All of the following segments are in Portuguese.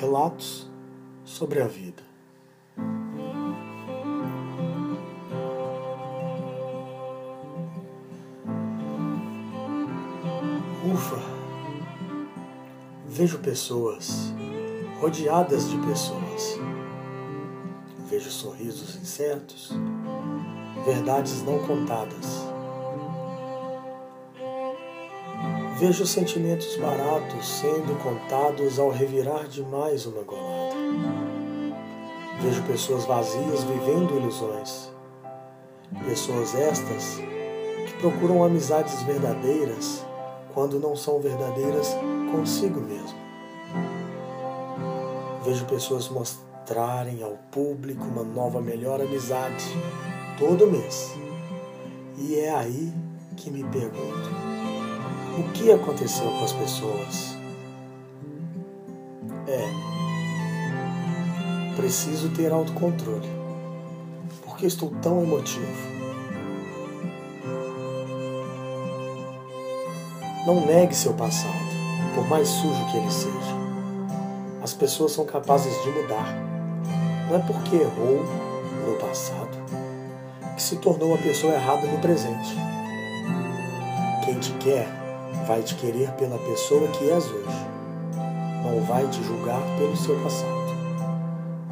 Relatos sobre a vida. Ufa! Vejo pessoas rodeadas de pessoas. Vejo sorrisos incertos, verdades não contadas. Vejo sentimentos baratos sendo contados ao revirar de mais uma golada. Vejo pessoas vazias vivendo ilusões. Pessoas estas que procuram amizades verdadeiras quando não são verdadeiras consigo mesmo. Vejo pessoas mostrarem ao público uma nova, melhor amizade todo mês. E é aí que me pergunto o que aconteceu com as pessoas? É, preciso ter autocontrole. Por que estou tão emotivo? Não negue seu passado, por mais sujo que ele seja. As pessoas são capazes de mudar. Não é porque errou no passado que se tornou a pessoa errada no presente. Quem te quer vai te querer pela pessoa que és hoje. Não vai te julgar pelo seu passado.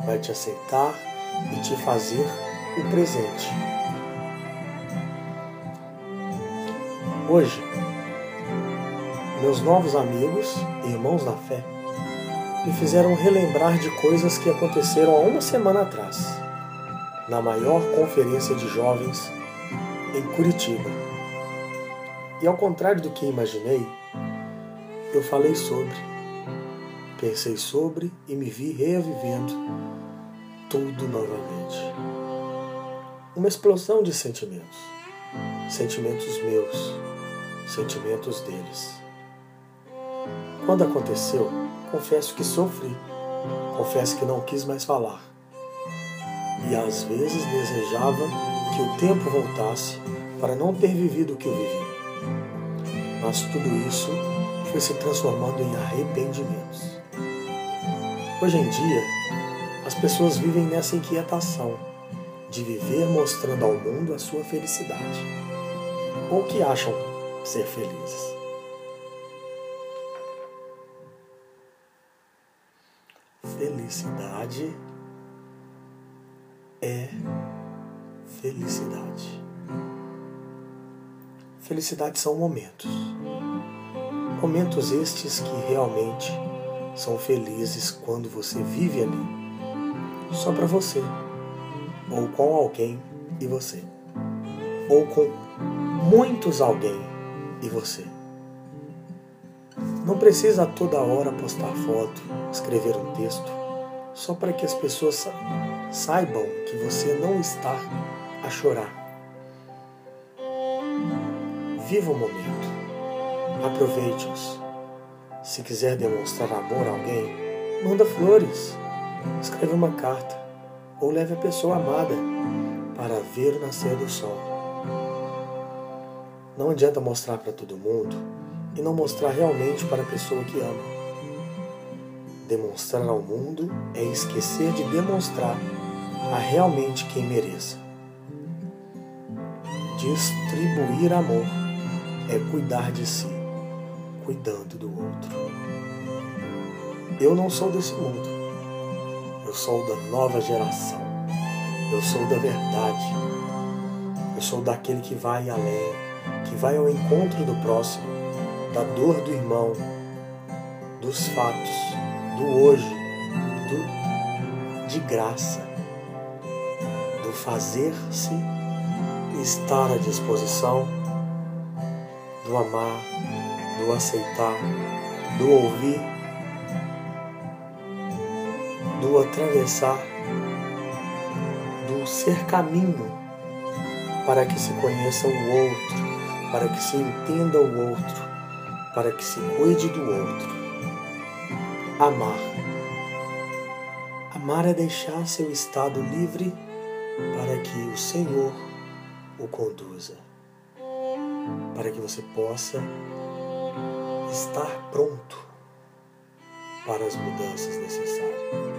Vai te aceitar e te fazer o presente. Hoje, meus novos amigos e irmãos na fé me fizeram relembrar de coisas que aconteceram há uma semana atrás, na maior conferência de jovens em Curitiba e ao contrário do que imaginei, eu falei sobre, pensei sobre e me vi revivendo tudo novamente. Uma explosão de sentimentos. Sentimentos meus, sentimentos deles. Quando aconteceu, confesso que sofri, confesso que não quis mais falar. E às vezes desejava que o tempo voltasse para não ter vivido o que eu vivi mas tudo isso foi se transformando em arrependimentos. Hoje em dia, as pessoas vivem nessa inquietação de viver mostrando ao mundo a sua felicidade, ou que acham ser felizes. Felicidade é felicidade. Felicidade são momentos. Momentos estes que realmente são felizes quando você vive ali, só para você, ou com alguém e você, ou com muitos alguém e você. Não precisa toda hora postar foto, escrever um texto, só para que as pessoas saibam que você não está a chorar Viva o momento. Aproveite-os. Se quiser demonstrar amor a alguém, manda flores, escreve uma carta ou leve a pessoa amada para ver o nascer do sol. Não adianta mostrar para todo mundo e não mostrar realmente para a pessoa que ama. Demonstrar ao mundo é esquecer de demonstrar a realmente quem mereça. Distribuir amor é cuidar de si, cuidando do outro. Eu não sou desse mundo. Eu sou da nova geração. Eu sou da verdade. Eu sou daquele que vai além, que vai ao encontro do próximo, da dor do irmão, dos fatos, do hoje, do de graça, do fazer-se estar à disposição do amar, do aceitar, do ouvir, do atravessar, do ser caminho para que se conheça o outro, para que se entenda o outro, para que se cuide do outro. Amar. Amar é deixar seu estado livre para que o Senhor o conduza para que você possa estar pronto para as mudanças necessárias.